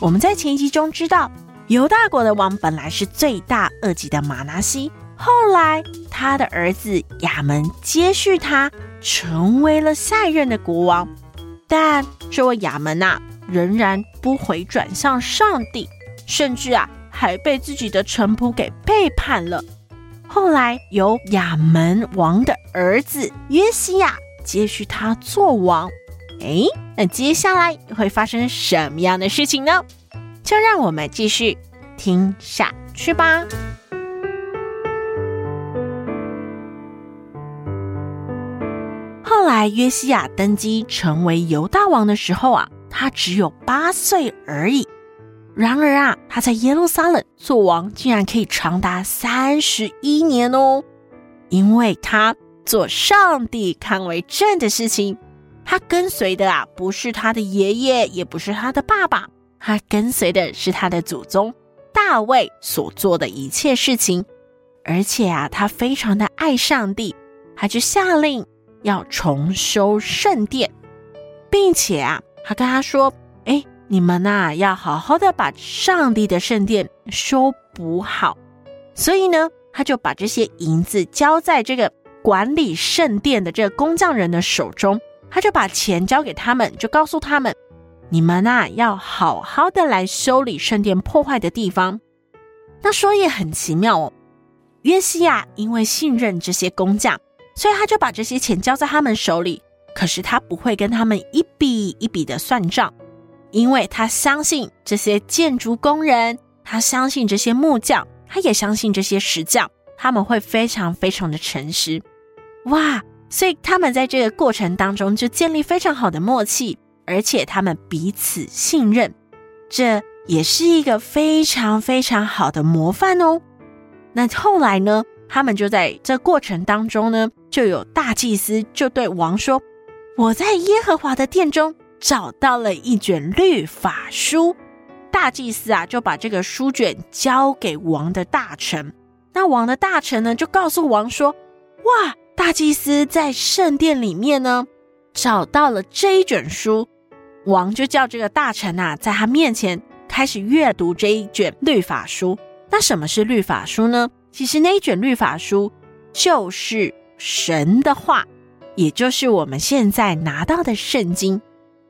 我们在前一集中知道，犹大国的王本来是罪大恶极的玛拿西，后来他的儿子亚门接续他，成为了下一任的国王。但这位亚门呐，仍然不回转向上帝，甚至啊，还被自己的臣仆给背叛了。后来由亚门王的儿子约西亚接续他做王。哎，那接下来会发生什么样的事情呢？就让我们继续听下去吧。后来约西亚登基成为犹大王的时候啊，他只有八岁而已。然而啊，他在耶路撒冷做王，竟然可以长达三十一年哦，因为他做上帝看为正的事情。他跟随的啊，不是他的爷爷，也不是他的爸爸，他跟随的是他的祖宗大卫所做的一切事情。而且啊，他非常的爱上帝，他就下令要重修圣殿，并且啊，他跟他说：“哎，你们呐，要好好的把上帝的圣殿修补好。”所以呢，他就把这些银子交在这个管理圣殿的这个工匠人的手中。他就把钱交给他们，就告诉他们：“你们呐，要好好的来修理圣殿破坏的地方。”那说也很奇妙哦，约西亚因为信任这些工匠，所以他就把这些钱交在他们手里。可是他不会跟他们一笔一笔的算账，因为他相信这些建筑工人，他相信这些木匠，他也相信这些石匠，他们会非常非常的诚实。哇！所以他们在这个过程当中就建立非常好的默契，而且他们彼此信任，这也是一个非常非常好的模范哦。那后来呢，他们就在这过程当中呢，就有大祭司就对王说：“我在耶和华的殿中找到了一卷律法书。”大祭司啊就把这个书卷交给王的大臣，那王的大臣呢就告诉王说：“哇！”大祭司在圣殿里面呢，找到了这一卷书，王就叫这个大臣啊，在他面前开始阅读这一卷律法书。那什么是律法书呢？其实那一卷律法书就是神的话，也就是我们现在拿到的圣经。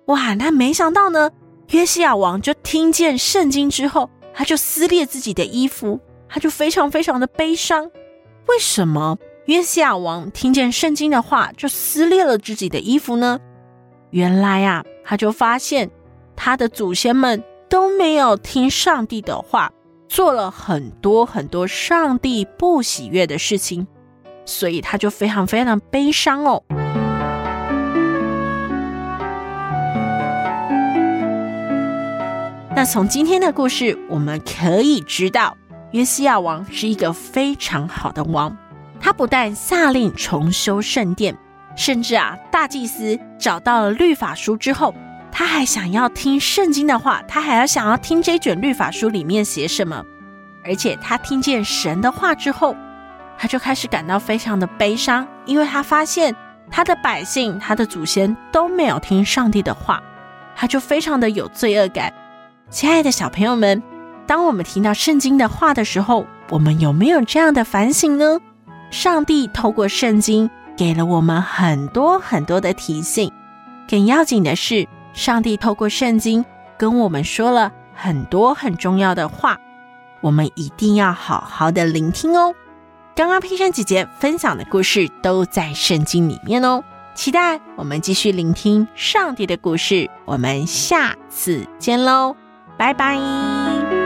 哇，那没想到呢，约西亚王就听见圣经之后，他就撕裂自己的衣服，他就非常非常的悲伤。为什么？约西亚王听见圣经的话，就撕裂了自己的衣服呢。原来啊，他就发现他的祖先们都没有听上帝的话，做了很多很多上帝不喜悦的事情，所以他就非常非常悲伤哦。那从今天的故事，我们可以知道，约西亚王是一个非常好的王。他不但下令重修圣殿，甚至啊，大祭司找到了律法书之后，他还想要听圣经的话，他还要想要听这卷律法书里面写什么。而且他听见神的话之后，他就开始感到非常的悲伤，因为他发现他的百姓、他的祖先都没有听上帝的话，他就非常的有罪恶感。亲爱的小朋友们，当我们听到圣经的话的时候，我们有没有这样的反省呢？上帝透过圣经给了我们很多很多的提醒，更要紧的是，上帝透过圣经跟我们说了很多很重要的话，我们一定要好好的聆听哦。刚刚佩珊姐姐分享的故事都在圣经里面哦，期待我们继续聆听上帝的故事，我们下次见喽，拜拜。